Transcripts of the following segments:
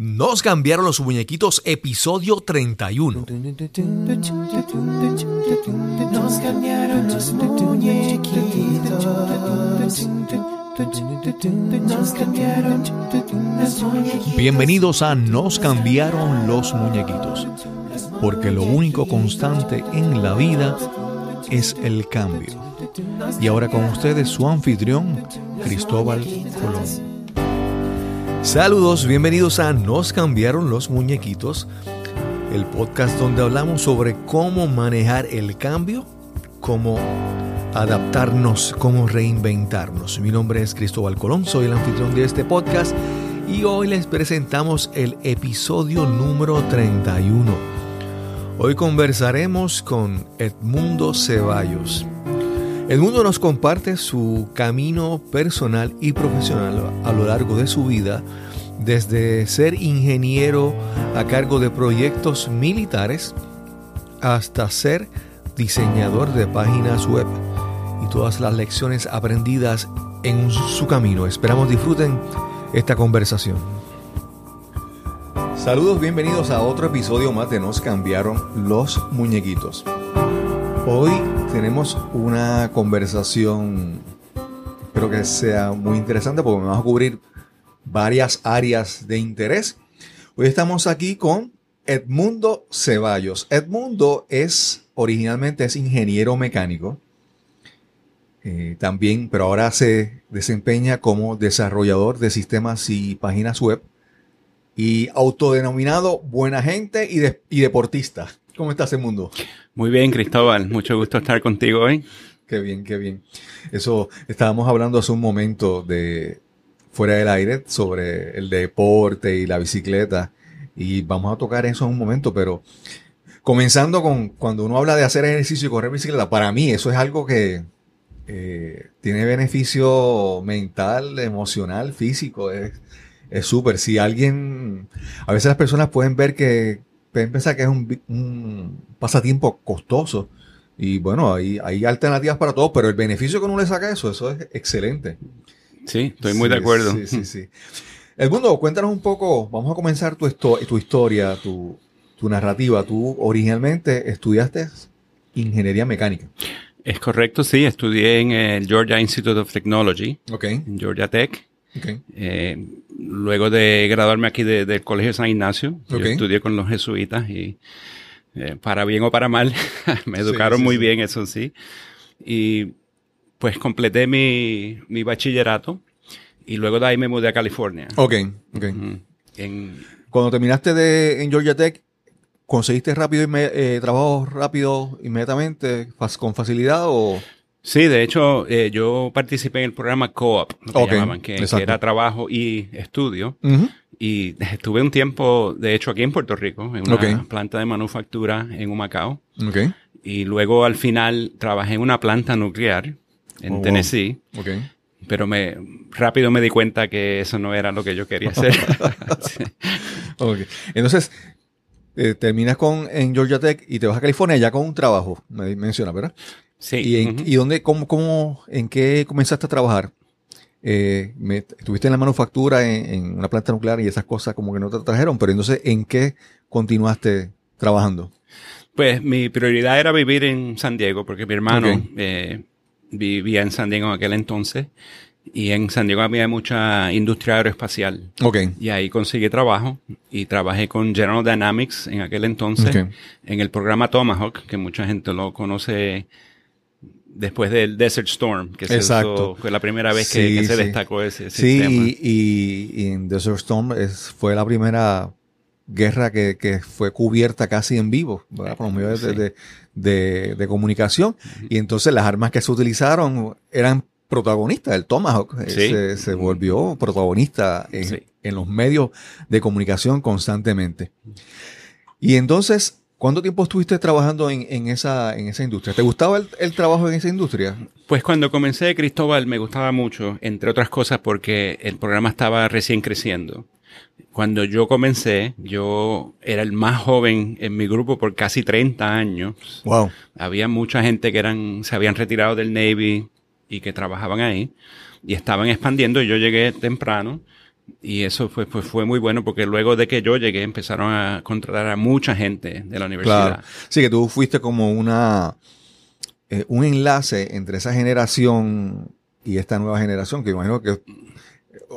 Nos cambiaron los muñequitos, episodio 31. Nos cambiaron los muñequitos. Bienvenidos a Nos cambiaron los muñequitos, porque lo único constante en la vida es el cambio. Y ahora con ustedes su anfitrión, Cristóbal Colón. Saludos, bienvenidos a Nos cambiaron los muñequitos, el podcast donde hablamos sobre cómo manejar el cambio, cómo adaptarnos, cómo reinventarnos. Mi nombre es Cristóbal Colón, soy el anfitrión de este podcast y hoy les presentamos el episodio número 31. Hoy conversaremos con Edmundo Ceballos. Edmundo nos comparte su camino personal y profesional a lo largo de su vida, desde ser ingeniero a cargo de proyectos militares hasta ser diseñador de páginas web y todas las lecciones aprendidas en su camino. Esperamos disfruten esta conversación. Saludos, bienvenidos a otro episodio más de Nos cambiaron los muñequitos. Hoy tenemos una conversación, espero que sea muy interesante porque me vamos a cubrir varias áreas de interés. Hoy estamos aquí con Edmundo Ceballos. Edmundo es originalmente es ingeniero mecánico. Eh, también, pero ahora se desempeña como desarrollador de sistemas y páginas web y autodenominado buena gente y deportista. ¿Cómo estás, Edmundo? Muy bien, Cristóbal. Mucho gusto estar contigo hoy. Qué bien, qué bien. Eso, estábamos hablando hace un momento de fuera del aire sobre el deporte y la bicicleta y vamos a tocar eso en un momento, pero comenzando con cuando uno habla de hacer ejercicio y correr bicicleta, para mí eso es algo que eh, tiene beneficio mental, emocional, físico, es súper. Si alguien, a veces las personas pueden ver que pueden pensar que es un, pasatiempo costoso. Y bueno, hay, hay alternativas para todos, pero el beneficio que uno le saca eso, eso es excelente. Sí, estoy muy de acuerdo. Sí, sí, sí. El mundo, cuéntanos un poco, vamos a comenzar tu, tu historia, tu, tu narrativa. Tú originalmente estudiaste ingeniería mecánica. Es correcto, sí, estudié en el Georgia Institute of Technology, okay. en Georgia Tech. Eh, luego de graduarme aquí del Colegio San Ignacio, yo estudié con los jesuitas y eh, para bien o para mal, me educaron muy bien, eso sí. Y pues completé mi, mi, bachillerato y luego de ahí me mudé a California. Ok, ok. Cuando terminaste de, en Georgia Tech, ¿conseguiste rápido eh, trabajo rápido inmediatamente, con facilidad o...? Sí, de hecho, eh, yo participé en el programa Co-op, que llamaban, que, era trabajo y estudio. Y estuve un tiempo, de hecho, aquí en Puerto Rico, en una planta de manufactura en Humacao. Y luego al final trabajé en una planta nuclear en oh, Tennessee. Pero me rápido me di cuenta que eso no era lo que yo quería hacer. Entonces, eh, terminas con en Georgia Tech y te vas a California ya con un trabajo, me menciona, ¿verdad? Sí. ¿Y, en, ¿y dónde, cómo, cómo, en qué comenzaste a trabajar? Eh, estuviste en la manufactura, en, una planta nuclear y esas cosas como que no te trajeron, pero entonces, ¿en qué continuaste trabajando? Pues mi prioridad era vivir en San Diego, porque mi hermano eh, vivía en San Diego en aquel entonces. Y en San Diego había mucha industria aeroespacial. Okay. Y ahí conseguí trabajo y trabajé con General Dynamics en aquel entonces en el programa Tomahawk, que mucha gente lo conoce después del Desert Storm, que fue la primera vez que, se destacó ese sistema. Sí, y, en Desert Storm es, fue la primera guerra que, fue cubierta casi en vivo, por los medios de, comunicación. Y entonces las armas que se utilizaron eran protagonistas. El Tomahawk eh, se, volvió protagonista en, en los medios de comunicación constantemente. Y entonces ¿Cuánto tiempo estuviste trabajando en, esa, en esa industria? ¿Te gustaba el, trabajo en esa industria? Pues cuando comencé Cristóbal me gustaba mucho, entre otras cosas porque el programa estaba recién creciendo. Cuando yo comencé, yo era el más joven en mi grupo por casi 30 años. Wow. Había mucha gente que eran, se habían retirado del Navy y que trabajaban ahí y estaban expandiendo y yo llegué temprano Y eso fue, fue muy bueno porque luego de que yo llegué empezaron a contratar a mucha gente de la universidad. Claro. Sí, que tú fuiste como una eh, un enlace entre esa generación y esta nueva generación, que imagino que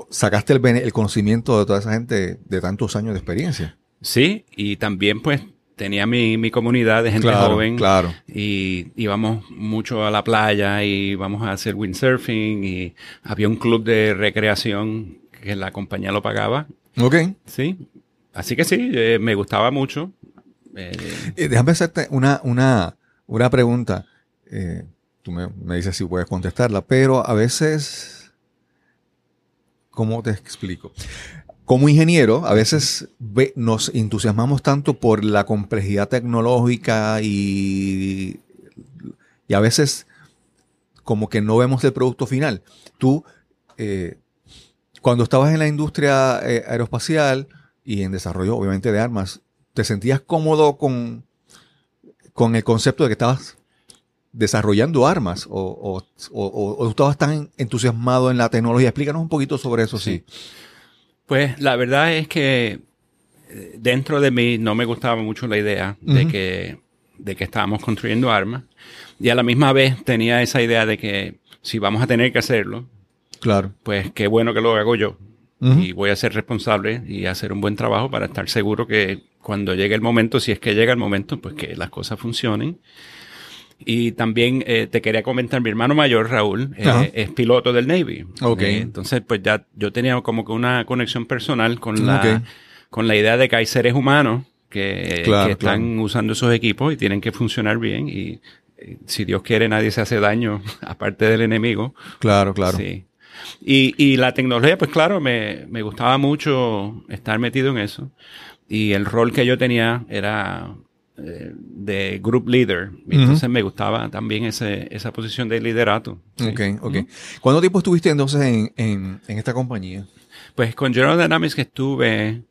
sacaste el, el conocimiento de toda esa gente de tantos años de experiencia. Sí, y también pues tenía mi, mi comunidad de gente joven. Claro. Y íbamos mucho a la playa y íbamos a hacer windsurfing y había un club de recreación que la compañía lo pagaba. Ok. Sí. Así que sí, eh, me gustaba mucho. Eh, eh, déjame hacerte una, una, una pregunta. tú me, me dices si puedes contestarla, pero a veces, ¿cómo te explico? como ingeniero, a veces nos entusiasmamos tanto por la complejidad tecnológica y, y a veces como que no vemos el producto final. Tú, eh, cuando estabas en la industria eh, aeroespacial y en desarrollo, obviamente, de armas, ¿te sentías cómodo con, con el concepto de que estabas desarrollando armas o, o, estabas tan entusiasmado en la tecnología? Explícanos un poquito sobre eso, sí. Pues la verdad es que eh, dentro de mí no me gustaba mucho la idea de, que, de que estábamos construyendo armas y a la misma vez tenía esa idea de que si vamos a tener que hacerlo, claro. pues qué bueno que lo hago yo. Y voy a ser responsable y hacer un buen trabajo para estar seguro que cuando llegue el momento, si es que llega el momento, pues que las cosas funcionen y también eh, te quería comentar, mi hermano mayor, Raúl, eh, es piloto del Navy. Okay. Eh, entonces, pues ya yo tenía como que una conexión personal con la, con la idea de que hay seres humanos que, están usando esos equipos y tienen que funcionar bien y si Dios quiere nadie se hace daño aparte del enemigo. Claro, claro. Sí. Y, y la tecnología, pues claro, me, me gustaba mucho estar metido en eso. Y el rol que yo tenía era de group leader. Entonces me gustaba también ese, esa posición de liderato. Ok, ok. ¿Cuánto tiempo estuviste entonces en, en, en, esta compañía? Pues con General Dynamics que estuve,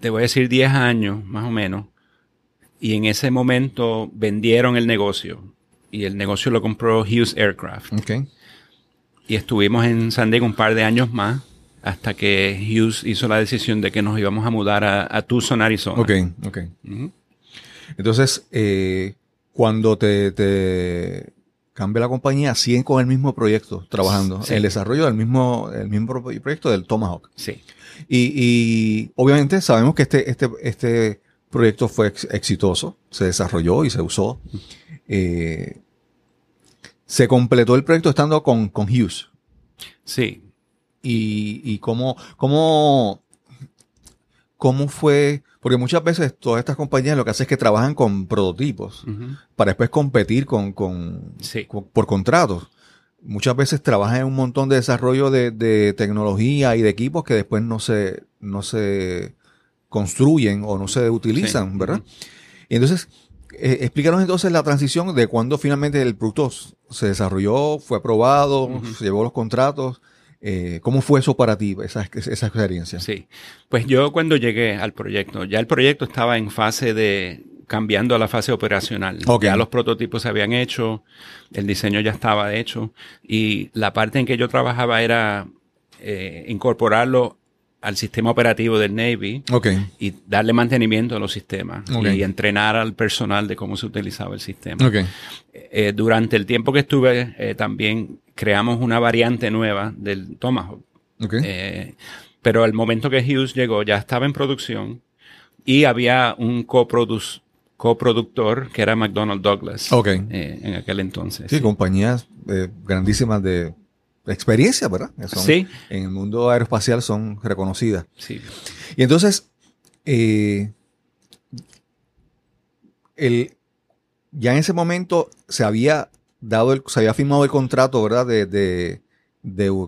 te voy a decir 10 años más o menos. Y en ese momento vendieron el negocio. Y el negocio lo compró Hughes Aircraft. Okay. Y estuvimos en San Diego un par de años más hasta que Hughes hizo la decisión de que nos íbamos a mudar a, Tucson, Arizona. Ok, ok. Entonces, eh, cuando te, cambia la compañía, siguen con el mismo proyecto trabajando, el desarrollo del mismo, el mismo proyecto del Tomahawk. Sí. Y, obviamente sabemos que este, este, este proyecto fue exitoso, se desarrolló y se usó. Eh, se completó el proyecto estando con, con Hughes. Sí. Y, y cómo, cómo, cómo fue porque muchas veces todas estas compañías lo que hacen es que trabajan con prototipos para después competir con, con, por contratos. Muchas veces trabajan en un montón de desarrollo de, tecnología y de equipos que después no se, no se construyen o no se utilizan, ¿verdad? Y entonces, eh, explícanos entonces la transición de cuando finalmente el producto se desarrolló, fue aprobado, se llevó los contratos eh, ¿Cómo fue eso para ti, esa, esa experiencia? Sí, pues yo cuando llegué al proyecto, ya el proyecto estaba en fase de cambiando a la fase operacional. Ya los prototipos se habían hecho, el diseño ya estaba hecho y la parte en que yo trabajaba era eh, incorporarlo al sistema operativo del Navy y darle mantenimiento a los sistemas y entrenar al personal de cómo se utilizaba el sistema. Eh, durante el tiempo que estuve eh, también creamos una variante nueva del Tomahawk. Eh, pero al momento que Hughes llegó ya estaba en producción y había un coproductor que era McDonnell Douglas en aquel entonces. Sí, compañías grandísimas de experiencia, ¿verdad? sí. En el mundo aeroespacial son reconocidas. Sí. Y entonces, eh, el, ya en ese momento se había dado, el, se había firmado el contrato, ¿verdad? De, de,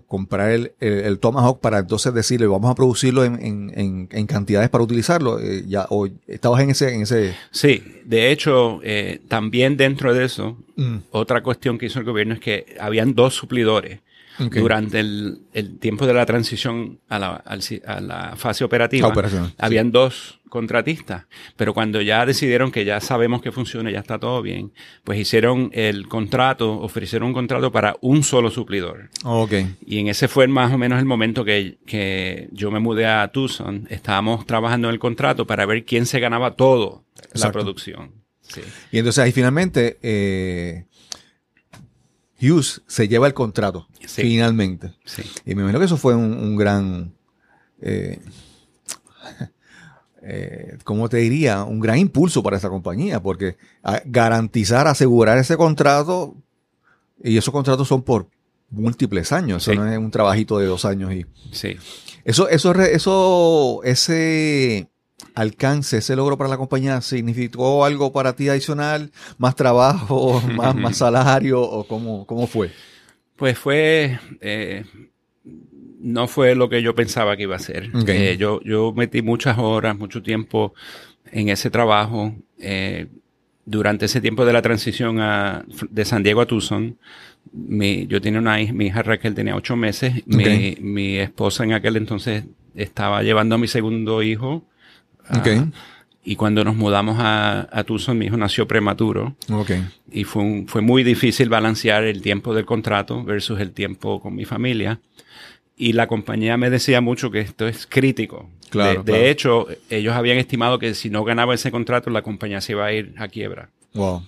comprar el, el, Tomahawk para entonces decirle, vamos a producirlo en, en, en cantidades para utilizarlo. Eh, ya, o estabas en ese, en ese. Sí, de hecho, eh, también dentro de eso, mm. otra cuestión que hizo el gobierno es que habían dos suplidores durante el, tiempo de la transición a la, a la fase operativa, habían dos contratistas, pero cuando ya decidieron que ya sabemos que funciona, ya está todo bien, pues hicieron el contrato, ofrecieron un contrato para un solo suplidor. Okay. Y en ese fue más o menos el momento que, que yo me mudé a Tucson, estábamos trabajando en el contrato para ver quién se ganaba todo la producción. Y entonces ahí finalmente eh, Hughes se lleva el contrato, finalmente. Y me imagino que eso fue un, gran... Eh, eh, ¿cómo te diría? Un gran impulso para esa compañía, porque garantizar, asegurar ese contrato, y esos contratos son por múltiples años, eso no es un trabajito de dos años y... Sí. Eso, eso, eso, ese alcance, ese logro para la compañía, significó algo para ti adicional, más trabajo, más, más salario, o cómo, cómo fue? Pues fue, eh, no fue lo que yo pensaba que iba a ser. Eh, yo, yo metí muchas horas, mucho tiempo en ese trabajo. Eh, durante ese tiempo de la transición a, de San Diego a Tucson, mi, yo tenía una hija, mi hija Raquel tenía ocho meses, mi, mi, esposa en aquel entonces estaba llevando a mi segundo hijo. Ah, y cuando nos mudamos a, a, Tucson, mi hijo nació prematuro. Y fue, fue muy difícil balancear el tiempo del contrato versus el tiempo con mi familia y la compañía me decía mucho que esto es crítico. Claro, de, hecho, ellos habían estimado que si no ganaba ese contrato, la compañía se iba a ir a quiebra. Wow.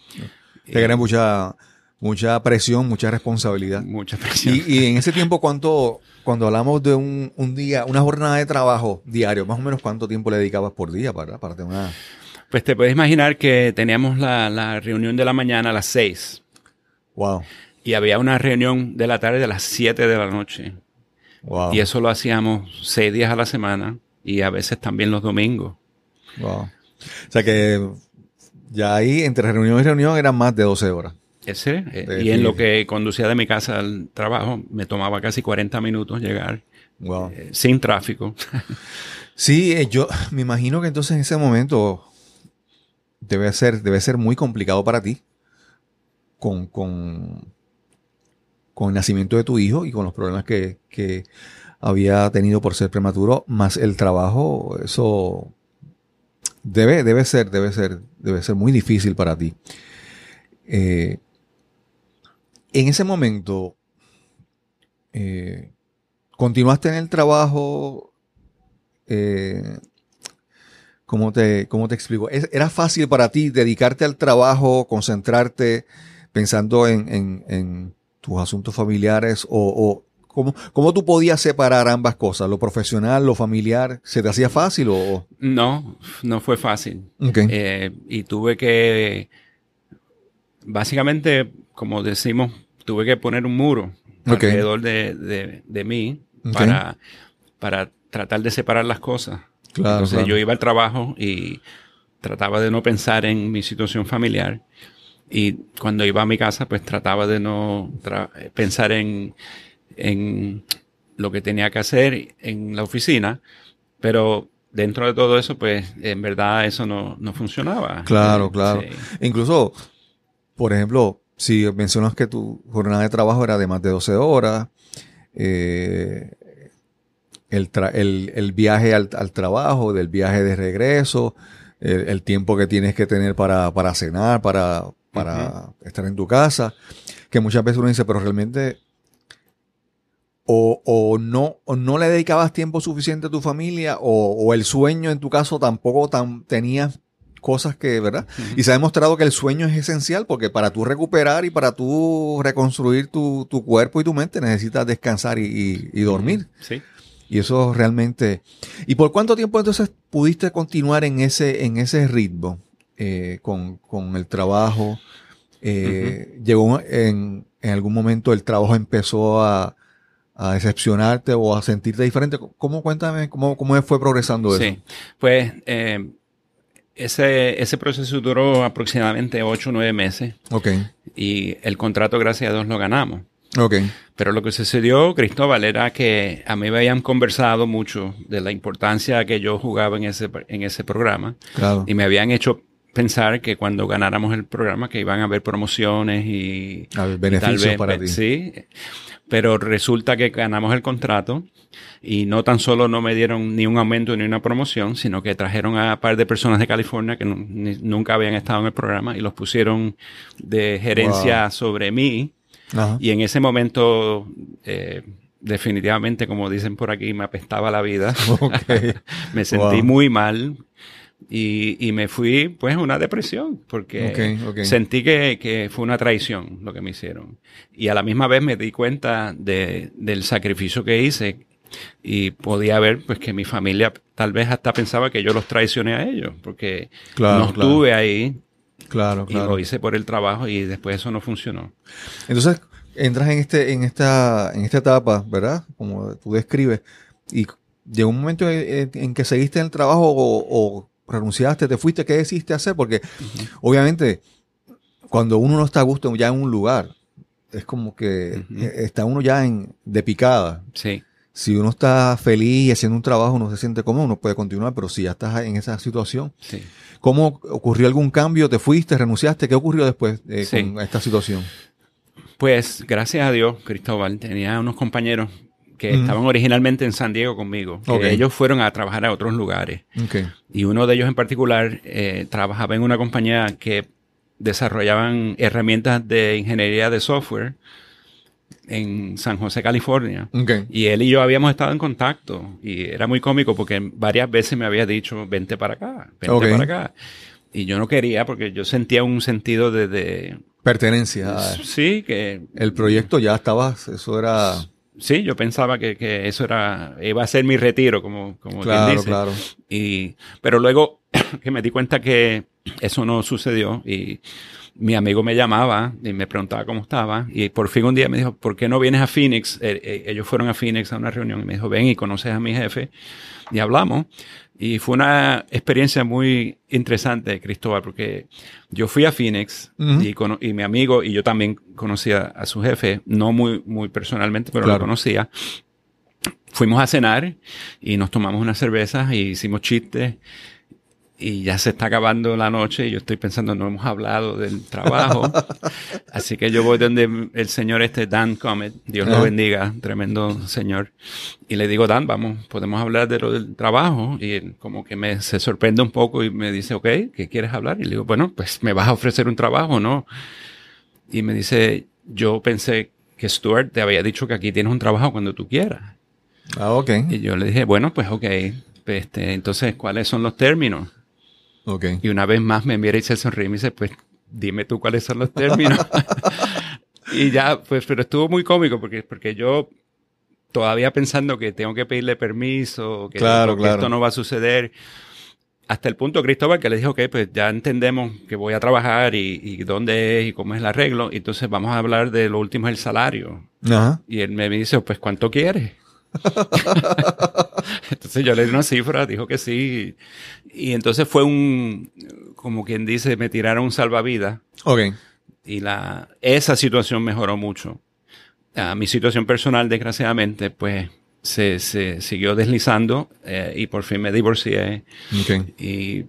Te gané mucha, mucha presión, mucha responsabilidad. Mucha presión. Y, en ese tiempo, ¿cuánto, cuando hablamos de un, un, día, una jornada de trabajo diario, más o menos cuánto tiempo le dedicabas por día para, para tener una... Pues te puedes imaginar que teníamos la, la reunión de la mañana a las 6. Wow. Y había una reunión de la tarde a las 7 de la noche. Y eso lo hacíamos seis días a la semana y a veces también los domingos. Wow. O sea que ya ahí entre reunión y reunión eran más de 12 horas. Ese, eh, y en lo que conducía de mi casa al trabajo me tomaba casi 40 minutos llegar. Wow. Eh, sin tráfico. sí, eh, yo me imagino que entonces en ese momento debe ser, debe ser muy complicado para ti con, con con el nacimiento de tu hijo y con los problemas que, había tenido por ser prematuro, más el trabajo, eso debe, debe ser, debe ser, debe ser muy difícil para ti. Eh, en ese momento, eh, ¿continuaste en el trabajo? Eh, ¿cómo, te, ¿Cómo te explico? ¿Era fácil para ti dedicarte al trabajo, concentrarte, pensando en tus asuntos familiares o, ¿Cómo, ¿Cómo, tú podías separar ambas cosas? ¿Lo profesional, lo familiar? ¿Se te hacía fácil o...? No, no fue fácil. Eh, y tuve que... Básicamente, como decimos, tuve que poner un muro alrededor de, de, mí para, para tratar de separar las cosas. Claro, Entonces yo iba al trabajo y trataba de no pensar en mi situación familiar y cuando iba a mi casa, pues trataba de no pensar en, en lo que tenía que hacer en la oficina, pero dentro de todo eso, pues en verdad eso no, no funcionaba. Claro, claro. Incluso, por ejemplo, si mencionas que tu jornada de trabajo era de más de 12 horas, eh, el, el, el, viaje al, al, trabajo, del viaje de regreso, el, el tiempo que tienes que tener para, para cenar, para, para estar en tu casa, que muchas veces uno dice, pero realmente o, no, no le dedicabas tiempo suficiente a tu familia o, el sueño en tu caso tampoco tan, tenías cosas que, ¿verdad? Y se ha demostrado que el sueño es esencial porque para tú recuperar y para tú reconstruir tu, cuerpo y tu mente necesitas descansar y, dormir. Sí. Y eso realmente... ¿Y por cuánto tiempo entonces pudiste continuar en ese, en ese ritmo? Eh, con, el trabajo. Eh, llegó en, en, algún momento el trabajo empezó a, a, decepcionarte o a sentirte diferente. ¿Cómo cuéntame cómo, cómo fue progresando eso? Sí, pues eh, ese, ese proceso duró aproximadamente 8 o 9 meses. Ok. Y el contrato, gracias a Dios, lo ganamos. Ok. Pero lo que sucedió, Cristóbal, era que a mí me habían conversado mucho de la importancia que yo jugaba en ese, en ese programa. Claro. Y me habían hecho pensar que cuando ganáramos el programa que iban a haber promociones y, beneficios para ti. Sí, pero resulta que ganamos el contrato y no tan solo no me dieron ni un aumento ni una promoción, sino que trajeron a un par de personas de California que nunca habían estado en el programa y los pusieron de gerencia sobre mí. Y en ese momento, eh, definitivamente, como dicen por aquí, me apestaba la vida. me sentí muy mal. Y, y, me fui, pues, una depresión, porque sentí que, que, fue una traición lo que me hicieron. Y a la misma vez me di cuenta de, del sacrificio que hice y podía ver, pues, que mi familia tal vez hasta pensaba que yo los traicioné a ellos, porque no estuve ahí. Claro, y lo hice por el trabajo y después eso no funcionó. Entonces, entras en este, en esta, en esta etapa, ¿verdad? Como tú describes, y llegó un momento en, que seguiste en el trabajo o renunciaste, te fuiste, ¿qué decidiste hacer? Porque obviamente cuando uno no está a gusto ya en un lugar, es como que está uno ya en, de picada. Sí. Si uno está feliz y haciendo un trabajo, uno se siente cómodo, uno puede continuar, pero si ya estás en esa situación, sí. ¿cómo ocurrió algún cambio? ¿Te fuiste, renunciaste? ¿Qué ocurrió después eh, con esta situación? Pues gracias a Dios, Cristóbal, tenía unos compañeros que estaban originalmente en San Diego conmigo, que ellos fueron a trabajar a otros lugares. Y uno de ellos en particular eh, trabajaba en una compañía que desarrollaban herramientas de ingeniería de software en San José, California. Y él y yo habíamos estado en contacto y era muy cómico porque varias veces me había dicho, vente para acá, vente para acá. Y yo no quería porque yo sentía un sentido de... Pertenencia. Sí, que... El proyecto ya estaba, eso era sí, yo pensaba que, que, eso era, iba a ser mi retiro, como, como claro, dice. Claro. Y, pero luego que me di cuenta que eso no sucedió y mi amigo me llamaba y me preguntaba cómo estaba y por fin un día me dijo, ¿por qué no vienes a Phoenix? Eh, eh, ellos fueron a Phoenix a una reunión y me dijo, ven y conoces a mi jefe y hablamos. Y fue una experiencia muy interesante, Cristóbal, porque yo fui a Phoenix y, y, mi amigo y yo también conocía a su jefe, no muy, muy personalmente, pero lo conocía. Fuimos a cenar y nos tomamos unas cervezas y hicimos chistes y ya se está acabando la noche y yo estoy pensando, no hemos hablado del trabajo. Así que yo voy donde el señor este, Dan Comet, Dios lo bendiga, tremendo señor. Y le digo, Dan, vamos, podemos hablar de lo del trabajo. Y él como que me, se sorprende un poco y me dice, ok, ¿qué quieres hablar? Y le digo, bueno, pues me vas a ofrecer un trabajo, ¿no? Y me dice, yo pensé que Stuart te había dicho que aquí tienes un trabajo cuando tú quieras. Ah, ok. Y yo le dije, bueno, pues ok. Este, entonces, ¿cuáles son los términos? Y una vez más me mira y se sonríe y me dice, pues dime tú cuáles son los términos. y ya, pues, pero estuvo muy cómico porque, porque yo todavía pensando que tengo que pedirle permiso, que, esto no va a suceder. Hasta el punto, Cristóbal, que le dijo, ok, pues ya entendemos que voy a trabajar y, dónde es y cómo es el arreglo. Entonces vamos a hablar de lo último, el salario. Y él me dice, pues, ¿cuánto quieres? entonces yo le di una cifra, dijo que sí. Y entonces fue un, como quien dice, me tiraron un salvavidas. Ok. Y la, esa situación mejoró mucho. a mi situación personal, desgraciadamente, pues se, se siguió deslizando eh, y por fin me divorcié. Okay. Y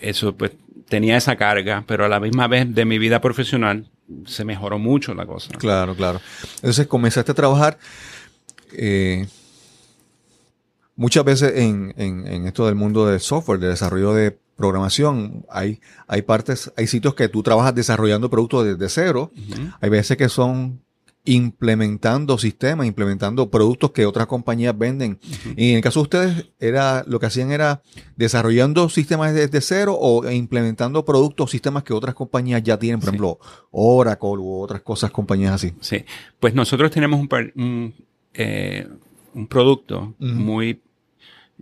eso pues tenía esa carga, pero a la misma vez de mi vida profesional se mejoró mucho la cosa. Claro, claro. Entonces comenzaste a trabajar eh, muchas veces en, en, esto del mundo del software, de desarrollo de programación, hay, hay partes, hay sitios que tú trabajas desarrollando productos desde cero. Hay veces que son implementando sistemas, implementando productos que otras compañías venden. Y en el caso de ustedes, era, lo que hacían era desarrollando sistemas desde cero o implementando productos, sistemas que otras compañías ya tienen, por ejemplo, Oracle u otras cosas, compañías así. Sí. Pues nosotros tenemos un, un eh, un producto muy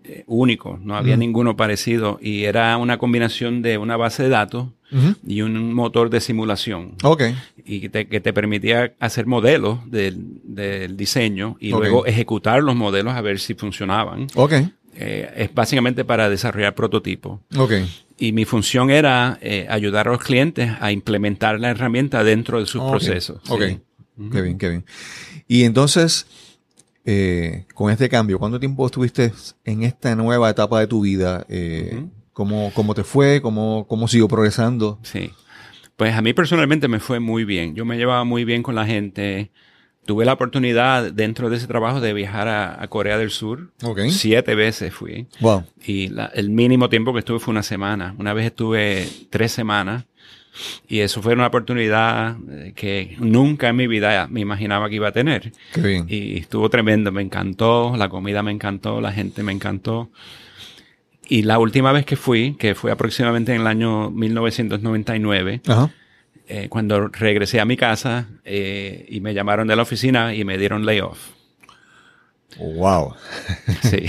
eh, único, no había ninguno parecido y era una combinación de una base de datos y un motor de simulación. Y que te, permitía hacer modelos del, diseño y luego ejecutar los modelos a ver si funcionaban. Eh, es básicamente para desarrollar prototipos. Y mi función era ayudar a los clientes a implementar la herramienta dentro de sus procesos. Ok. Qué bien, qué bien. Y entonces, eh, con este cambio? ¿Cuánto tiempo estuviste en esta nueva etapa de tu vida? Eh, ¿Cómo, cómo te fue? ¿Cómo, ¿Cómo siguió progresando? Sí. Pues a mí personalmente me fue muy bien. Yo me llevaba muy bien con la gente. Tuve la oportunidad dentro de ese trabajo de viajar a, Corea del Sur. Siete veces fui. Wow. Y el mínimo tiempo que estuve fue una semana. Una vez estuve tres semanas. Y eso fue una oportunidad eh, que nunca en mi vida me imaginaba que iba a tener. Qué bien. Y estuvo tremendo, me encantó, la comida me encantó, la gente me encantó. Y la última vez que fui, que fue aproximadamente en el año 1999, eh, cuando regresé a mi casa eh, y me llamaron de la oficina y me dieron layoff. Wow. Sí.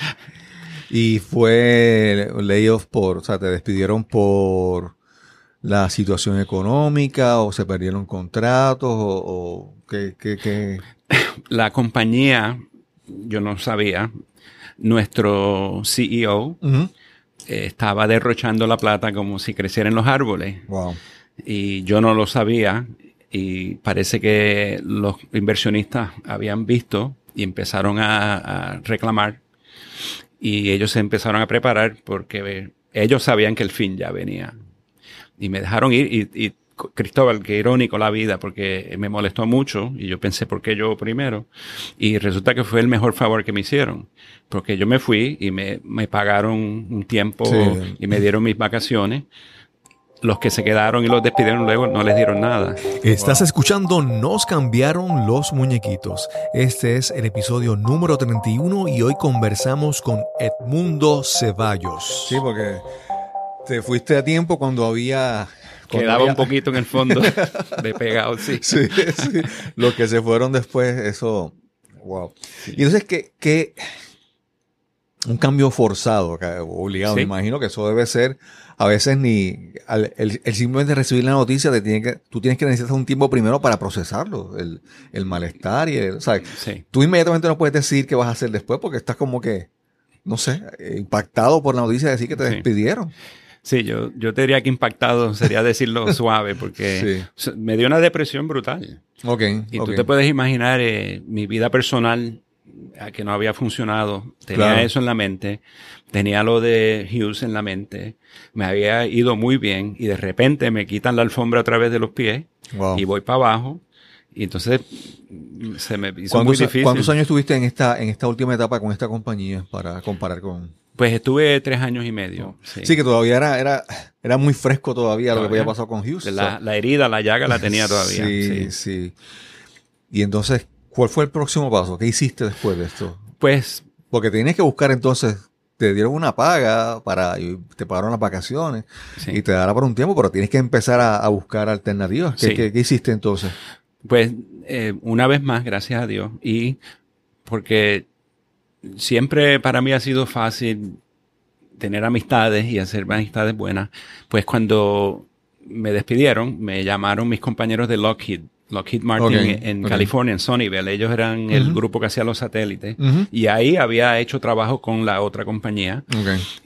y fue layoff por, o sea, te despidieron por la situación económica o se perdieron contratos o, qué, qué, La compañía, yo no sabía, nuestro CEO eh, estaba derrochando la plata como si crecieran los árboles. Wow. Y yo no lo sabía y parece que los inversionistas habían visto y empezaron a reclamar y ellos se empezaron a preparar porque ellos sabían que el fin ya venía y me dejaron ir y, y Cristóbal, qué irónico la vida, porque me molestó mucho y yo pensé, ¿por qué yo primero? Y resulta que fue el mejor favor que me hicieron, porque yo me fui y me, me pagaron un tiempo y me dieron mis vacaciones. Los que se quedaron y los despidieron luego no les dieron nada. Estás escuchando Nos cambiaron los muñequitos. Este es el episodio número 31 y hoy conversamos con Edmundo Ceballos. Sí, porque te fuiste a tiempo cuando había... Quedaba un poquito en el fondo de pegado, sí. sí. Sí, Los que se fueron después, eso... Wow. Y entonces, ¿qué, qué, un cambio forzado, obligado. Me imagino que eso debe ser, a veces ni el, el, simplemente recibir la noticia, te tiene que, tú tienes que necesitar un tiempo primero para procesarlo, el, el malestar y el, o sea, tú inmediatamente no puedes decir qué vas a hacer después porque estás como que, no sé, impactado por la noticia de decir que te despidieron. Sí, yo, yo te diría que impactado sería decirlo suave, porque me dio una depresión brutal. Ok. Y tú te puedes imaginar eh, mi vida personal que no había funcionado. Tenía eso en la mente. Tenía lo de Hughes en la mente. Me había ido muy bien y de repente me quitan la alfombra a través de los pies y voy para abajo. Y entonces se me hizo muy difícil. ¿Cuántos años estuviste en esta, en esta última etapa con esta compañía para comparar con? Pues estuve tres años y medio. Sí, que todavía era, era, era muy fresco todavía, lo que había pasado con Houston. La, la, herida, la llaga la tenía todavía. sí, sí, Y entonces, ¿cuál fue el próximo paso? ¿Qué hiciste después de esto? Pues... Porque tienes que buscar entonces, te dieron una paga para, te pagaron las vacaciones y te dará por un tiempo, pero tienes que empezar a, buscar alternativas. ¿Qué, ¿qué, qué, hiciste entonces? Pues eh, una vez más, gracias a Dios, y porque siempre para mí ha sido fácil tener amistades y hacer amistades buenas. Pues cuando me despidieron, me llamaron mis compañeros de Lockheed, Lockheed Martin en California, en Sunnyvale. Ellos eran el grupo que hacía los satélites. Y ahí había hecho trabajo con la otra compañía.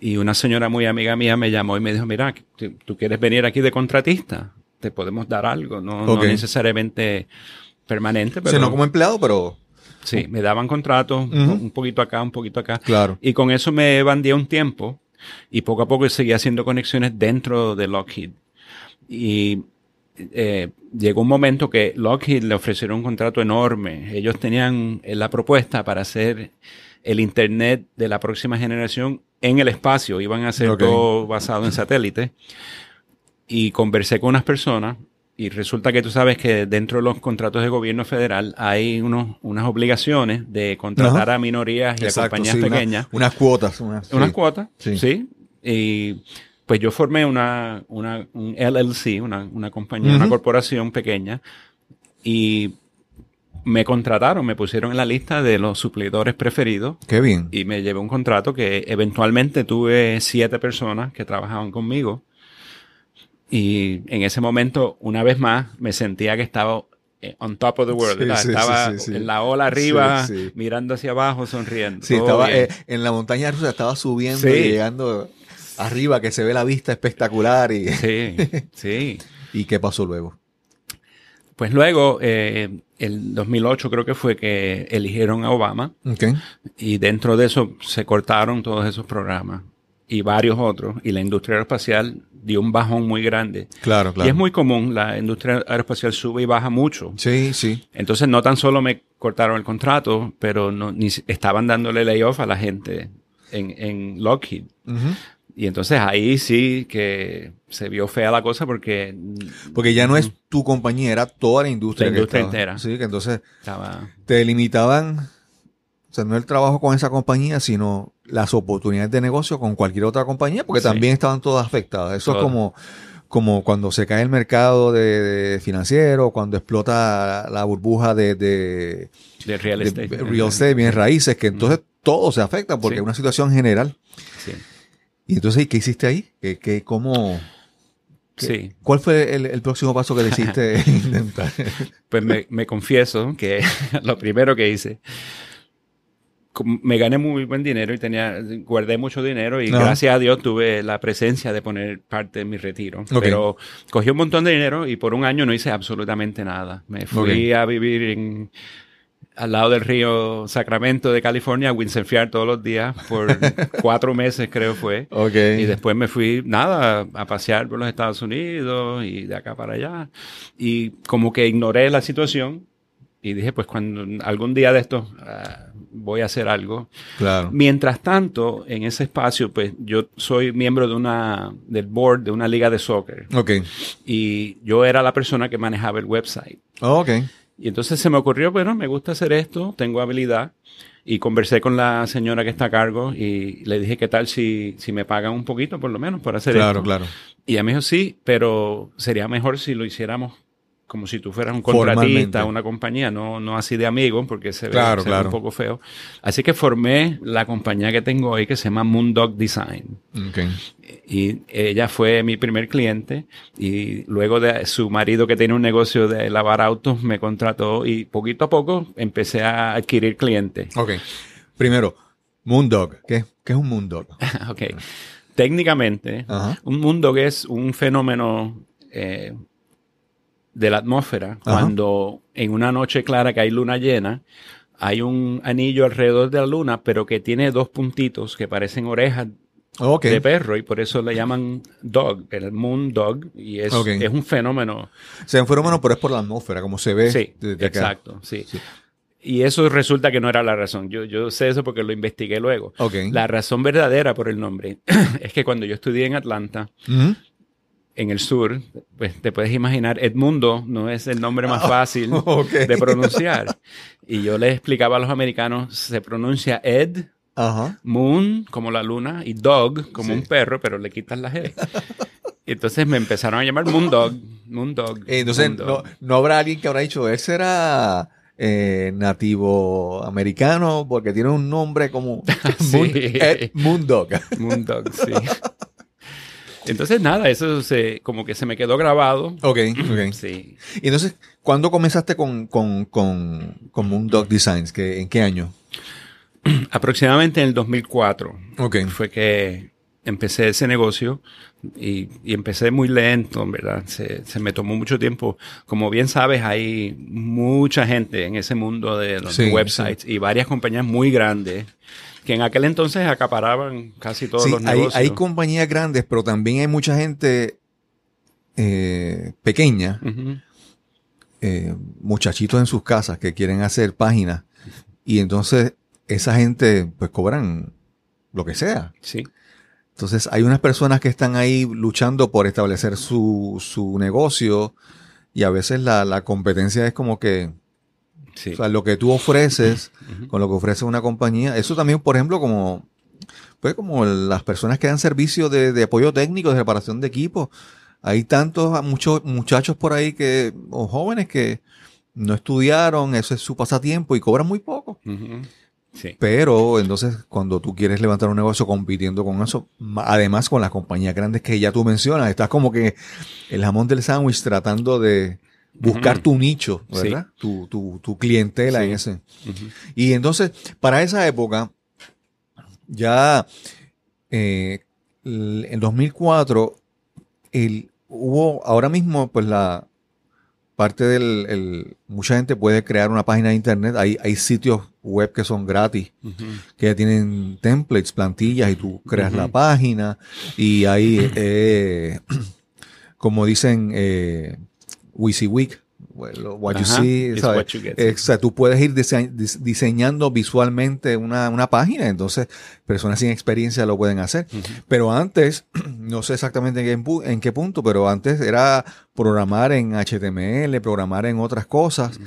Y una señora muy amiga mía me llamó y me dijo, mira, ¿tú quieres venir aquí de contratista? Te podemos dar algo, no, no necesariamente permanente. Pero... no como empleado, pero Sí, me daban contratos, un poquito acá, un poquito acá. Claro. Y con eso me bandía un tiempo y poco a poco seguía haciendo conexiones dentro de Lockheed. Y eh, llegó un momento que Lockheed le ofrecieron un contrato enorme. Ellos tenían eh, la propuesta para hacer el Internet de la próxima generación en el espacio. Iban a hacer todo basado en satélite. Y conversé con unas personas y resulta que tú sabes que dentro de los contratos de gobierno federal hay unos, unas obligaciones de contratar a minorías y a compañías pequeñas. unas cuotas. unas cuotas, sí. Y pues yo formé una, una un LLC, una, una compañía, una corporación pequeña, y me contrataron, me pusieron en la lista de los suplidores preferidos. Qué bien. Y me llevé un contrato que eventualmente tuve siete personas que trabajaban conmigo y en ese momento, una vez más, me sentía que estaba eh, on top of the world. estaba en la ola arriba, mirando hacia abajo, sonriendo. Sí, estaba eh, en la montaña rusa, estaba subiendo y llegando arriba, que se ve la vista espectacular. Y sí, sí. ¿Y qué pasó luego? Pues luego, eh, el 2008 creo que fue que eligieron a Obama. Okay. Y dentro de eso se cortaron todos esos programas. y varios otros, y la industria aeroespacial dio un bajón muy grande. Claro, claro. Y es muy común, la industria aeroespacial sube y baja mucho. Sí, sí. Entonces no tan solo me cortaron el contrato, pero no, ni, estaban dándole layoff a la gente en, en Lockheed. Y entonces ahí sí que se vio fea la cosa porque... Porque ya no es tu compañía, era toda la industria. La industria entera. Sí, que entonces te limitaban, o sea, no el trabajo con esa compañía, sino las oportunidades de negocio con cualquier otra compañía, porque también estaban todas afectadas. Eso es como, como cuando se cae el mercado de, financiero, cuando explota la burbuja de, de, real estate. real estate, bien raíces, que entonces todo se afecta porque es una situación general. Sí. Y entonces, ¿qué hiciste ahí? ¿Qué, qué, cómo, sí. ¿Cuál fue el, próximo paso que decidiste intentar? Pues me, me confieso que lo primero que hice me gané muy buen dinero y tenía, guardé mucho dinero y gracias a Dios tuve la presencia de poner parte de mi retiro. Pero cogí un montón de dinero y por un año no hice absolutamente nada. Me fui a vivir en, al lado del río Sacramento de California, a windsurfear todos los días por cuatro meses creo fue. Y después me fui, nada, a pasear por los Estados Unidos y de acá para allá. Y como que ignoré la situación y dije, pues cuando algún día de esto ah, voy a hacer algo. Claro. Mientras tanto, en ese espacio, pues yo soy miembro de una, del board de una liga de soccer. Ok. Y yo era la persona que manejaba el website. Oh, ok. Y entonces se me ocurrió, bueno, me gusta hacer esto, tengo habilidad. Y conversé con la señora que está a cargo y le dije, ¿qué tal si, si me pagan un poquito, por lo menos, por hacer esto? Claro, claro. Y ella me dijo, sí, pero sería mejor si lo hiciéramos como si tú fueras un contratista, una compañía, no, no así de amigo, porque se ve, un poco feo. Así que formé la compañía que tengo hoy que se llama Moondog Design. Y ella fue mi primer cliente y luego de su marido que tiene un negocio de lavar autos me contrató y poquito a poco empecé a adquirir clientes. Ok. Primero, Moondog. ¿Qué, ¿Qué es un Moondog? ok. Técnicamente, un Moondog es un fenómeno eh, de la atmósfera, cuando en una noche clara que hay luna llena, hay un anillo alrededor de la luna, pero que tiene dos puntitos que parecen orejas de perro y por eso le llaman dog, el moon dog, y es, es un fenómeno. O sea, un fenómeno, pero es por la atmósfera, como se ve. Sí, exacto, sí. Y eso resulta que no era la razón. Yo, yo sé eso porque lo investigué luego. La razón verdadera por el nombre es que cuando yo estudié en Atlanta, en el sur, pues te puedes imaginar, Edmundo no es el nombre más ah, fácil de pronunciar. Y yo les explicaba a los americanos, se pronuncia Ed, Moon, como la luna, y Dog, como un perro, pero le quitas la G. Y entonces me empezaron a llamar Moondog, Moondog. Entonces, No, habrá alguien que habrá dicho, él será eh, nativo americano porque tiene un nombre como Moondog. Moondog, sí. Entonces, nada, eso se, como que se me quedó grabado. Ok, ok. Sí. Y entonces, ¿cuándo comenzaste con, con, con, con Moondog Designs? ¿En qué año? Aproximadamente en el 2004. Ok. Fue que empecé ese negocio y, y empecé muy lento, ¿verdad? Se, se, me tomó mucho tiempo. Como bien sabes, hay mucha gente en ese mundo de los websites y varias compañías muy grandes que en aquel entonces acaparaban casi todos los negocios. Hay, hay compañías grandes, pero también hay mucha gente eh, pequeña, eh, muchachitos en sus casas que quieren hacer páginas y entonces esa gente pues cobran lo que sea. Sí. Entonces hay unas personas que están ahí luchando por establecer su, su negocio y a veces la, la competencia es como que o sea, lo que tú ofreces con lo que ofrece una compañía, eso también, por ejemplo, como, pues como las personas que dan servicio de, apoyo técnico, de reparación de equipos. Hay tantos, muchos muchachos por ahí que, o jóvenes que no estudiaron, eso es su pasatiempo y cobran muy poco. Sí. Pero entonces cuando tú quieres levantar un negocio compitiendo con eso, además con las compañías grandes que ya tú mencionas, estás como que el jamón del sándwich tratando de, buscar tu nicho, ¿verdad? Tu, tu, tu, clientela en ese. Y entonces, para esa época, ya eh, en 2004, el, hubo ahora mismo, pues la, parte del... mucha gente puede crear una página de internet. Hay, hay sitios web que son gratis, que tienen templates, plantillas, y tú creas la página. Y hay, eh, como dicen, eh, WYSIWYG, what you see, ¿sabes? tú puedes ir diseñando visualmente una, página, entonces personas sin experiencia lo pueden hacer. Pero antes, no sé exactamente en qué, en qué, punto, pero antes era programar en HTML, programar en otras cosas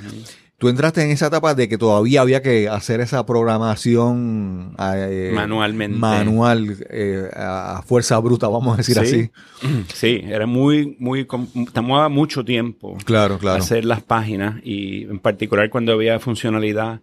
tú entraste en esa etapa de que todavía había que hacer esa programación eh, manualmente. Manual, eh, a fuerza bruta, vamos a decir así. Sí, era muy, muy, tomaba mucho tiempo. Claro, claro. Hacer las páginas y en particular cuando había funcionalidad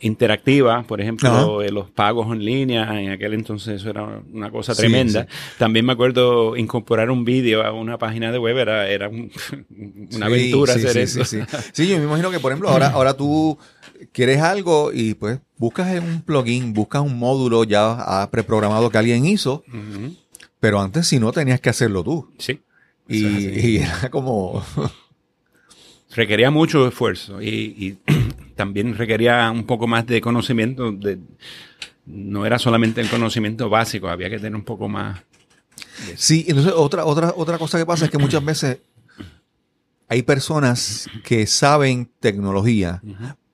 interactiva, por ejemplo, eh, los pagos en línea, en aquel entonces eso era una cosa tremenda. También me acuerdo incorporar un vídeo a una página de web, era, era una aventura hacer eso. Sí, yo me imagino que, por ejemplo, ahora, ahora tú quieres algo y pues buscas un plugin, buscas un módulo ya preprogramado que alguien hizo, pero antes si no tenías que hacerlo tú. Sí. Y, era como... Requería mucho esfuerzo y también requería un poco más de conocimiento. De, no era solamente el conocimiento básico, había que tener un poco más. Sí, entonces otra, otra, otra cosa que pasa es que muchas veces hay personas que saben tecnología,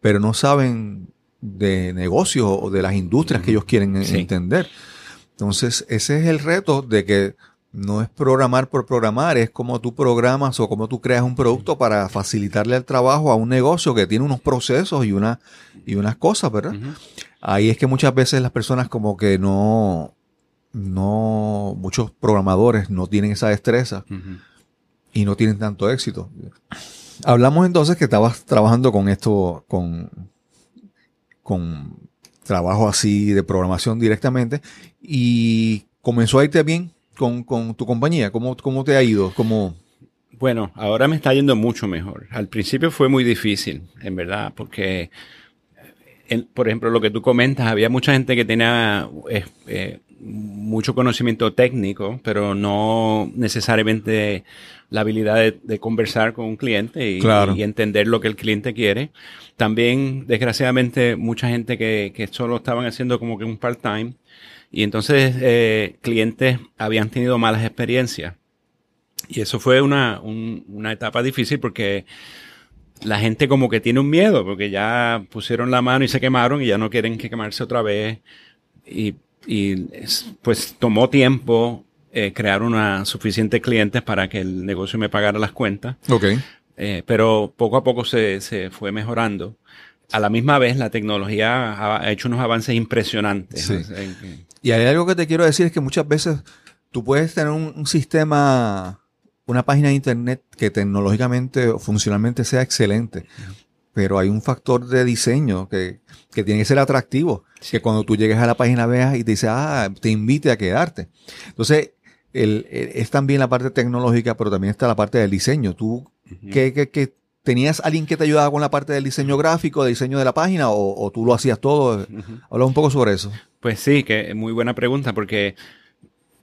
pero no saben de negocios o de las industrias que ellos quieren entender. Entonces, ese es el reto de que no es programar por programar, es como tú programas o como tú creas un producto para facilitarle el trabajo a un negocio que tiene unos procesos y, una, y unas cosas, ¿verdad? Ahí es que muchas veces las personas como que no, no, muchos programadores no tienen esa destreza y no tienen tanto éxito. Hablamos entonces que estabas trabajando con esto, con, con trabajo así de programación directamente y comenzó a irte bien con, con tu compañía? ¿Cómo, ¿Cómo, te ha ido? ¿Cómo... Bueno, ahora me está yendo mucho mejor. Al principio fue muy difícil, en verdad, porque, por ejemplo, lo que tú comentas, había mucha gente que tenía eh, eh, mucho conocimiento técnico, pero no necesariamente la habilidad de, conversar con un cliente y, y, entender lo que el cliente quiere. También, desgraciadamente, mucha gente que, que solo estaban haciendo como que un part-time y entonces eh, clientes habían tenido malas experiencias. Y eso fue una, una etapa difícil porque la gente como que tiene un miedo, porque ya pusieron la mano y se quemaron y ya no quieren que quemarse otra vez. Y, y pues tomó tiempo eh, crear una suficiente clientes para que el negocio me pagara las cuentas. Ok. Eh, pero poco a poco se, se fue mejorando. A la misma vez, la tecnología ha, hecho unos avances impresionantes. Sí. Y hay algo que te quiero decir es que muchas veces tú puedes tener un, sistema, una página de internet que tecnológicamente o funcionalmente sea excelente, pero hay un factor de diseño que, tiene que ser atractivo, que cuando tú llegues a la página veas y te dice, ah, te invite a quedarte. Entonces, el, es también la parte tecnológica, pero también está la parte del diseño. Tú, ¿qué, tenías alguien que te ayudaba con la parte del diseño gráfico, del diseño de la página, o, tú lo hacías todo? Habla un poco sobre eso. Pues sí, que es muy buena pregunta porque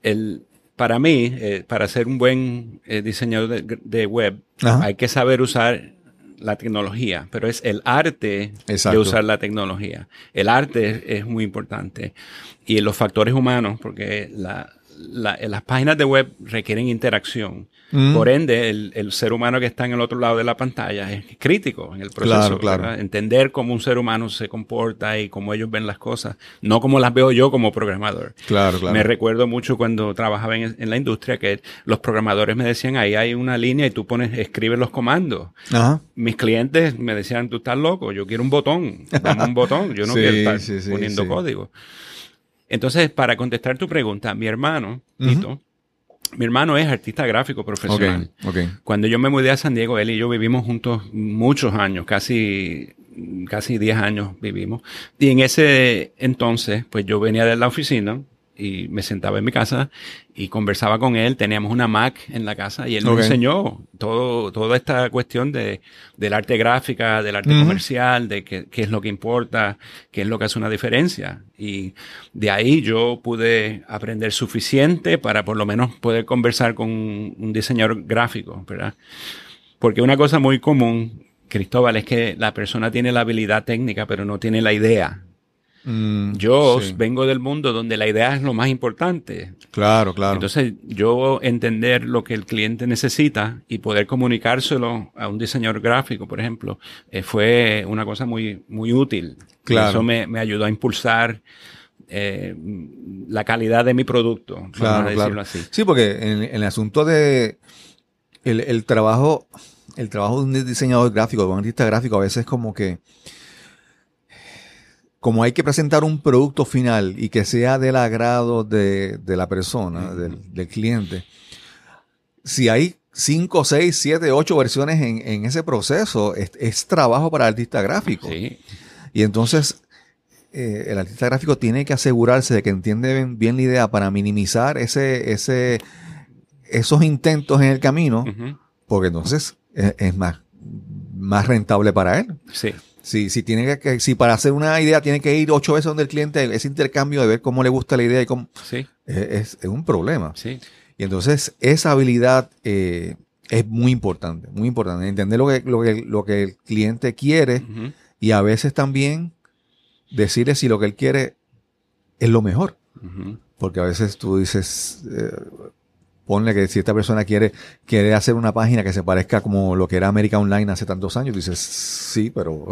el, para mí, eh, para ser un buen eh, diseñador de, web, hay que saber usar la tecnología, pero es el arte de usar la tecnología. El arte es, muy importante. Y los factores humanos, porque las páginas de web requieren interacción. Mm. Por ende, el, ser humano que está en el otro lado de la pantalla es crítico en el proceso. Entender cómo un ser humano se comporta y cómo ellos ven las cosas, no como las veo yo como programador. Claro, claro. Me recuerdo mucho cuando trabajaba en, la industria que los programadores me decían, ahí hay una línea y tú pones, escribes los comandos. Mis clientes me decían, tú estás loco, yo quiero un botón, dame un botón, yo no quiero estar poniendo código. Entonces, para contestar tu pregunta, mi hermano, Tito, mi hermano es artista gráfico profesional. Cuando yo me mudé a San Diego, él y yo vivimos juntos muchos años, casi casi 10 años vivimos. Y en ese entonces, pues yo venía de la oficina, y me sentaba en mi casa y conversaba con él. Teníamos una Mac en la casa y él nos enseñó todo, toda esta cuestión de, del arte gráfica, del arte comercial, de qué, qué, es lo que importa, qué es lo que hace una diferencia. Y de ahí yo pude aprender suficiente para por lo menos poder conversar con un diseñador gráfico, ¿verdad? Porque una cosa muy común, Cristóbal, es que la persona tiene la habilidad técnica, pero no tiene la idea. Mm, yo vengo del mundo donde la idea es lo más importante. Claro, claro. Entonces, yo entender lo que el cliente necesita y poder comunicárselo a un diseñador gráfico, por ejemplo, eh, fue una cosa muy, muy útil. Claro. Eso me, me ayudó a impulsar eh, la calidad de mi producto. Claro, decirlo así. Sí, porque en, el asunto de el, el, trabajo, el trabajo de un diseñador gráfico, de un artista gráfico, a veces como que como hay que presentar un producto final y que sea del agrado de, la persona, del, cliente, si hay 5, 6, 7, 8 versiones en, ese proceso, es, trabajo para el artista gráfico. Y entonces eh, el artista gráfico tiene que asegurarse de que entiende bien, la idea para minimizar ese, ese, esos intentos en el camino, porque entonces es, es, más, más rentable para él. Sí. Si, si, tiene que, si para hacer una idea tiene que ir ocho veces donde el cliente, ese intercambio de ver cómo le gusta la idea y cómo. Sí. Es, es, un problema. Sí. Y entonces esa habilidad eh, es muy importante, muy importante. Entender lo que, lo que, lo que el cliente quiere y a veces también decirle si lo que él quiere es lo mejor. Porque a veces tú dices, eh, ponle que si esta persona quiere, quiere hacer una página que se parezca como lo que era América Online hace tantos años, dices, sí, pero,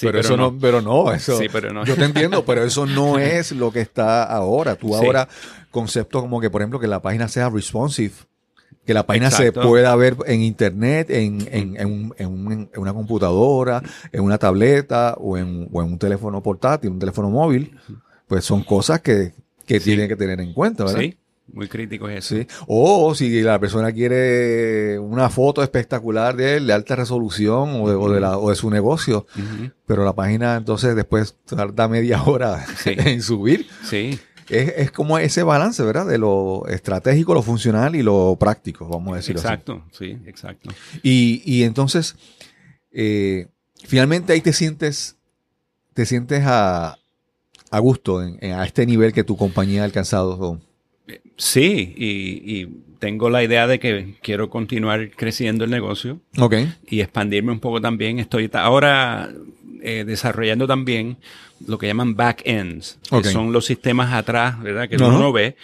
pero, eso no. pero no, eso, sí, pero no. yo te entiendo, pero eso no es lo que está ahora. Tú ahora, conceptos como que, por ejemplo, que la página sea responsive, que la página se pueda ver en internet, en, en, en, en, una computadora, en una tableta o en, o en un teléfono portátil, un teléfono móvil, pues son cosas que, que tienen que tener en cuenta, ¿verdad? Sí. Muy crítico es eso. Sí. O si la persona quiere una foto espectacular de él, de alta resolución o de, o de, la, o de su negocio, pero la página entonces después tarda media hora en subir. Sí. Es, es, como ese balance, ¿verdad? De lo estratégico, lo funcional y lo práctico, vamos a decirlo exacto, sí, exacto. Y, y entonces, eh, finalmente ahí te sientes, te sientes a, a gusto en, a este nivel que tu compañía ha alcanzado. Sí, y, tengo la idea de que quiero continuar creciendo el negocio. Y expandirme un poco también. Estoy ahora eh, desarrollando también lo que llaman back-ends, que son los sistemas atrás, ¿verdad? Que uno no ve.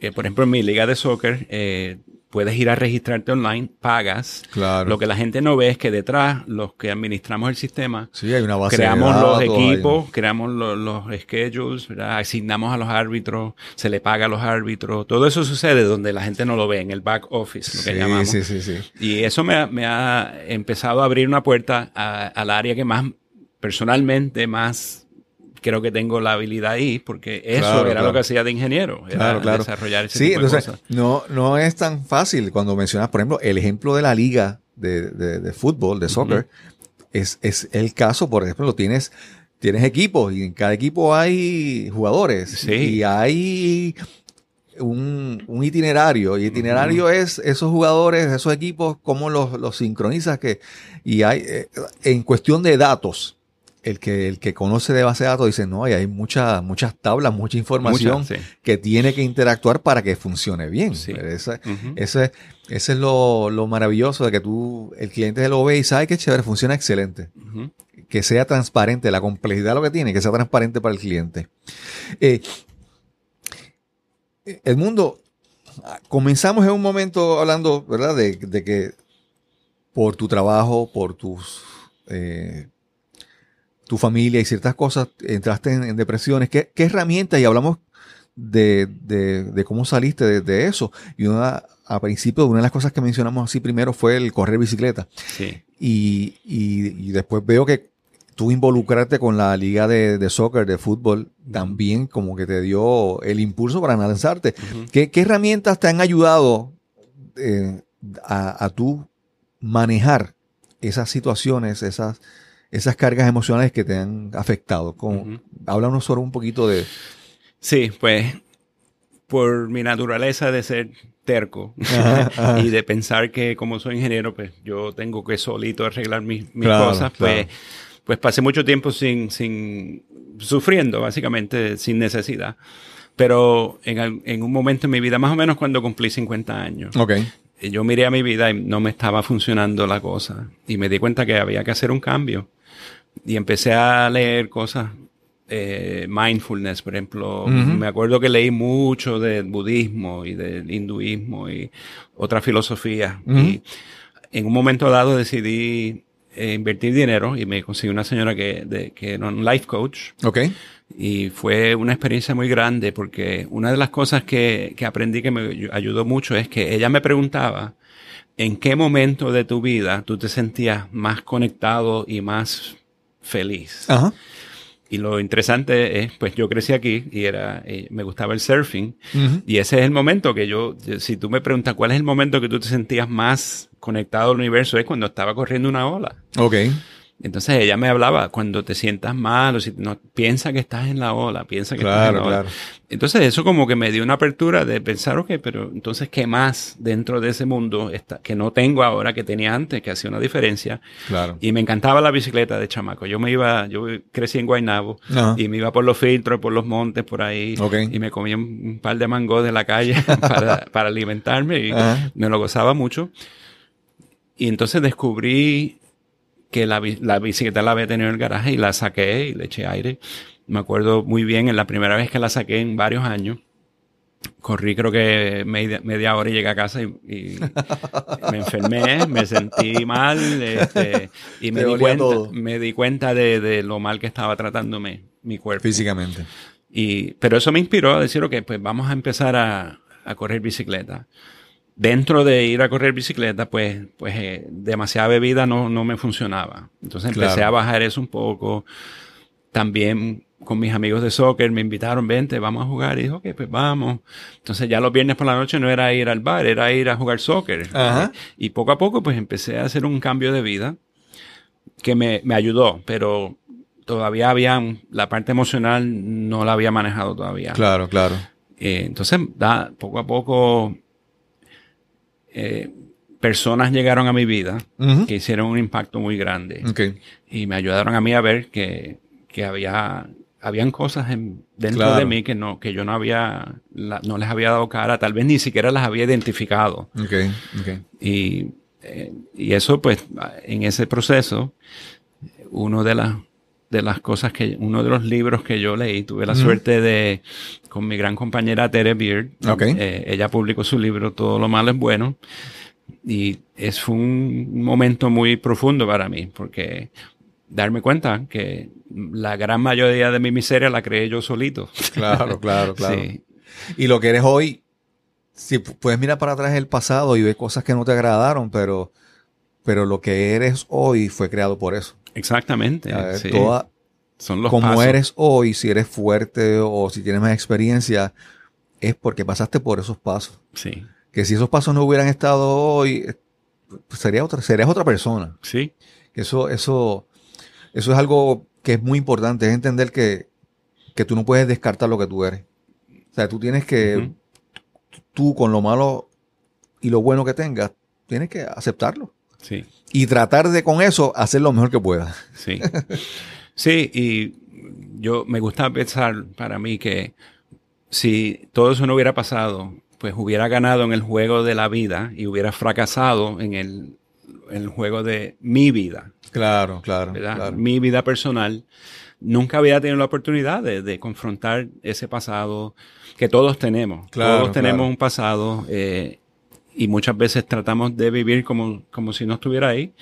Eh, por ejemplo, en mi liga de soccer, eh, puedes ir a registrarte online, pagas. Claro. Lo que la gente no ve es que detrás, los que administramos el sistema, sí, hay una base creamos los equipos, creamos los, los schedules, asignamos a los árbitros, se le paga a los árbitros. Todo eso sucede donde la gente no lo ve, en el back office, lo que llamamos. Sí, sí, sí. Y eso me ha, me ha empezado a abrir una puerta al área que más, personalmente, más creo que tengo la habilidad ahí, porque eso era lo que hacía de ingeniero, era desarrollar ese sí, entonces, No, no es tan fácil cuando mencionas, por ejemplo, el ejemplo de la liga de, de, fútbol, de soccer, es, es el caso, por ejemplo, tienes, tienes equipos y en cada equipo hay jugadores y hay un, un, itinerario. Y itinerario es esos jugadores, esos equipos, cómo los, los sincronizas. Que, y hay, eh, en cuestión de datos, el que, el que conoce de base de datos dice, no, hay, hay muchas muchas tablas, mucha información que tiene que interactuar para que funcione bien. Ese, ese, es lo, lo, maravilloso de que tú, el cliente lo ve y sabe que chévere, funciona excelente. Que sea transparente, la complejidad de lo que tiene, que sea transparente para el cliente. Eh, el mundo, comenzamos en un momento hablando, ¿verdad? De, de que por tu trabajo, por tus... Eh, tu familia y ciertas cosas, entraste en, depresiones. ¿Qué, ¿Qué, herramientas? Y hablamos de, de, cómo saliste de, eso. Y una, a principio, una de las cosas que mencionamos así primero fue el correr bicicleta. Sí. Y, y, después veo que tú involucrarte con la liga de, soccer, de fútbol, también como que te dio el impulso para lanzarte. ¿Qué, ¿Qué, herramientas te han ayudado eh, a, a tú manejar esas situaciones, esas esas cargas emocionales que te han afectado. Como, Háblanos sobre un poquito de... Sí, pues por mi naturaleza de ser terco y de pensar que como soy ingeniero, pues yo tengo que solito arreglar mis, cosas, pues, pues pasé mucho tiempo sin, sin, sufriendo, básicamente, sin necesidad. Pero en, en, un momento en mi vida, más o menos cuando cumplí 50 años, okay yo miré a mi vida y no me estaba funcionando la cosa. Y me di cuenta que había que hacer un cambio. Y empecé a leer cosas, eh, mindfulness, por ejemplo. Me acuerdo que leí mucho del budismo y del hinduismo y otra filosofía. Y en un momento dado decidí eh, invertir dinero y me conseguí una señora que, que era un life coach. Ok. Y fue una experiencia muy grande porque una de las cosas que, que aprendí que me ayudó mucho es que ella me preguntaba en qué momento de tu vida tú te sentías más conectado y más feliz. Ajá. Y lo interesante es, pues yo crecí aquí y era, eh, me gustaba el surfing. Y ese es el momento que yo, si tú me preguntas cuál es el momento que tú te sentías más conectado al universo, es cuando estaba corriendo una ola. Ok. Entonces ella me hablaba, cuando te sientas mal o si no, piensa que estás en la ola, piensa que estás en la ola. Entonces eso como que me dio una apertura de pensar, ok, pero entonces ¿qué más dentro de ese mundo está, que no tengo ahora, que tenía antes, que hacía una diferencia? Claro. Y me encantaba la bicicleta de chamaco. Yo me iba, yo crecí en Guaynabo y me iba por los filtros, por los montes, por ahí. Y me comía un, par de mangos de la calle para, para, alimentarme y me lo gozaba mucho. Y entonces descubrí que la, la, bicicleta la había tenido en el garaje y la saqué y le eché aire. Me acuerdo muy bien, en la primera vez que la saqué en varios años, corrí creo que media, media hora y llegué a casa y, me enfermé, me sentí mal este, y me di, cuenta, me di cuenta de, de, lo mal que estaba tratándome mi cuerpo. Físicamente. Y, pero eso me inspiró a decir, ok, pues vamos a empezar a, a correr bicicleta dentro de ir a correr bicicleta, pues, pues eh, demasiada bebida no, no me funcionaba. Entonces empecé a bajar eso un poco. También con mis amigos de soccer me invitaron, vente, vamos a jugar. Y dijo, ok, pues vamos. Entonces ya los viernes por la noche no era ir al bar, era ir a jugar soccer. Y poco a poco pues empecé a hacer un cambio de vida que me, me ayudó, pero todavía había, la parte emocional no la había manejado todavía. Claro, claro. Eh, entonces, da, poco a poco eh, personas llegaron a mi vida que hicieron un impacto muy grande. Y me ayudaron a mí a ver que, que había, habían cosas en, dentro de mí que no, que yo no había, no les había dado cara, tal vez ni siquiera las había identificado. Y, eh, y eso, pues, en ese proceso, uno de las de las cosas que, uno de los libros que yo leí, tuve la suerte de, con mi gran compañera Tere Beard, eh, ella publicó su libro Todo lo malo es bueno, y es un momento muy profundo para mí, porque darme cuenta que la gran mayoría de mi miseria la creé yo solito. Claro, claro, claro. Y lo que eres hoy, si puedes mirar para atrás el pasado y ver cosas que no te agradaron, pero, pero lo que eres hoy fue creado por eso. Exactamente. Son los como eres hoy, si eres fuerte o si tienes más experiencia, es porque pasaste por esos pasos. Sí. Que si esos pasos no hubieran estado hoy, pues sería otra, serías otra persona. Sí. Eso, eso, eso es algo que es muy importante, es entender que, que tú no puedes descartar lo que tú eres. O sea, tú tienes que, tú con lo malo y lo bueno que tengas, tienes que aceptarlo. Sí. Y tratar de con eso hacer lo mejor que pueda. Sí. Sí, y yo me gusta pensar para mí que si todo eso no hubiera pasado, pues hubiera ganado en el juego de la vida y hubiera fracasado en el, el juego de mi vida. Claro, claro, Mi vida personal. Nunca había tenido la oportunidad de, confrontar ese pasado que todos tenemos. todos tenemos un pasado eh, y muchas veces tratamos de vivir como, como si no estuviera ahí.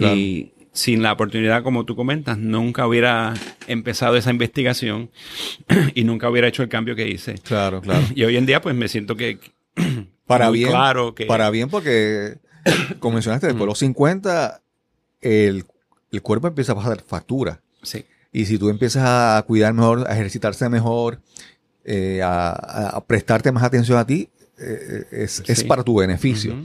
Y sin la oportunidad, como tú comentas, nunca hubiera empezado esa investigación y nunca hubiera hecho el cambio que hice. Claro, claro. Y hoy en día, pues me siento que. para bien. Claro que. Para bien, porque, como mencionaste, después de los 50, el, el cuerpo empieza a pasar factura. Sí. Y si tú empiezas a cuidar mejor, a ejercitarse mejor, eh, a, prestarte más atención a ti, eh, es, es, para tu beneficio.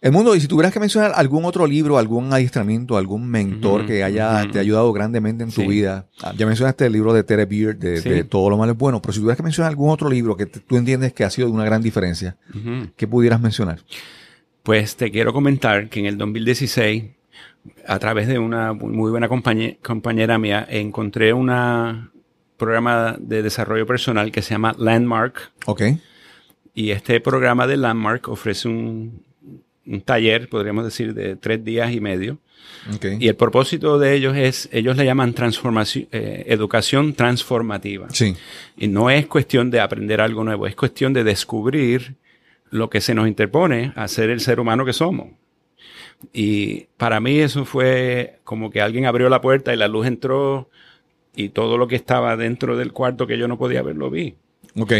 El mundo, y si tuvieras que mencionar algún otro libro, algún adiestramiento, algún mentor que haya te ha ayudado grandemente en tu vida, ah, ya mencionaste el libro de Tere Beard, de, Todo lo malo es bueno, pero si tuvieras que mencionar algún otro libro que tú entiendes que ha sido de una gran diferencia, ¿qué pudieras mencionar? Pues te quiero comentar que en el 2016, a través de una muy buena compañera mía, encontré un programa de desarrollo personal que se llama Landmark. Ok. Y este programa de Landmark ofrece un un taller, podríamos decir, de tres días y medio. Y el propósito de ellos es, ellos le llaman transformación, eh, educación transformativa. Sí. Y no es cuestión de aprender algo nuevo, es cuestión de descubrir lo que se nos interpone a ser el ser humano que somos. Y para mí eso fue como que alguien abrió la puerta y la luz entró y todo lo que estaba dentro del cuarto que yo no podía ver lo vi. Ok.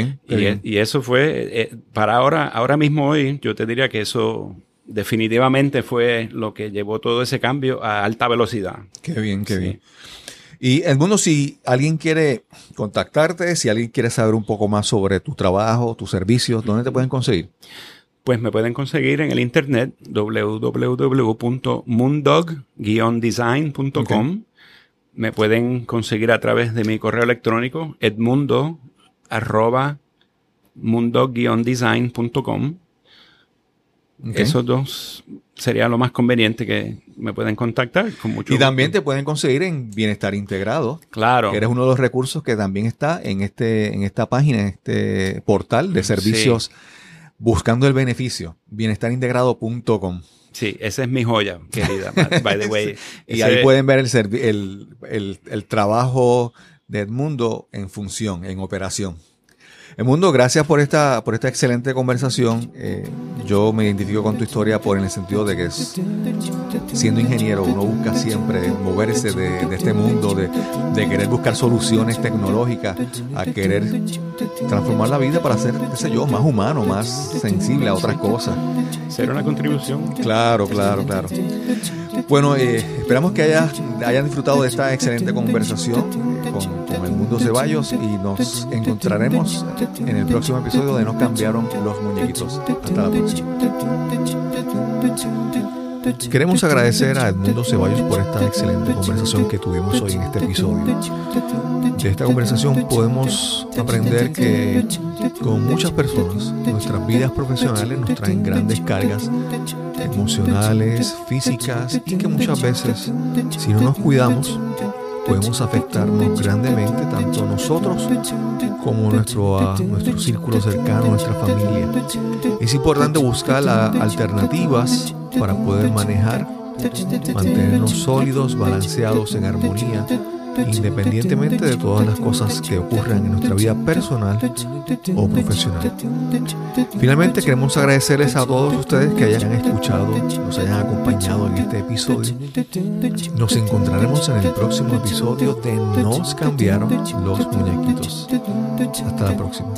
Y, eso fue, eh, para ahora, ahora mismo hoy, yo te diría que eso definitivamente fue lo que llevó todo ese cambio a alta velocidad. Qué bien, qué bien. Y Edmundo, si alguien quiere contactarte, si alguien quiere saber un poco más sobre tu trabajo, tus servicios, ¿dónde te pueden conseguir? Pues me pueden conseguir en el internet www.mundog-design.com. Me pueden conseguir a través de mi correo electrónico edmundo designcom Esos dos sería lo más conveniente que me pueden contactar con mucho Y también te pueden conseguir en Bienestar Integrado. Claro. Que eres uno de los recursos que también está en este en esta página, en este portal de servicios buscando el beneficio, bienestarintegrado.com. Sí, esa es mi joya, querida, by the way. y ahí pueden ver el, el trabajo de Edmundo en función, en operación. Edmundo, gracias por esta, por esta excelente conversación. Eh, yo me identifico con tu historia por en el sentido de que siendo ingeniero uno busca siempre moverse de, este mundo, de, querer buscar soluciones tecnológicas, a querer transformar la vida para ser, qué sé yo, más humano, más sensible a otras cosas. Ser una contribución. Claro, claro, claro. Bueno, eh, esperamos que haya, hayan disfrutado de esta excelente conversación con, con el Mundo Ceballos y nos encontraremos en el próximo episodio de No cambiaron los muñequitos. Hasta. Queremos agradecer a Edmundo Ceballos por esta excelente conversación que tuvimos hoy en este episodio. De esta conversación podemos aprender que con muchas personas nuestras vidas profesionales nos traen grandes cargas emocionales, físicas y que muchas veces si no nos cuidamos podemos afectarnos grandemente tanto nosotros como nuestro, nuestro círculo cercano, nuestra familia. Es importante buscar alternativas para poder manejar, mantenernos sólidos, balanceados en armonía independientemente de todas las cosas que ocurran en nuestra vida personal o profesional. Finalmente queremos agradecerles a todos ustedes que hayan escuchado, nos hayan acompañado en este episodio. Nos encontraremos en el próximo episodio de Nos cambiaron los muñequitos. Hasta la próxima.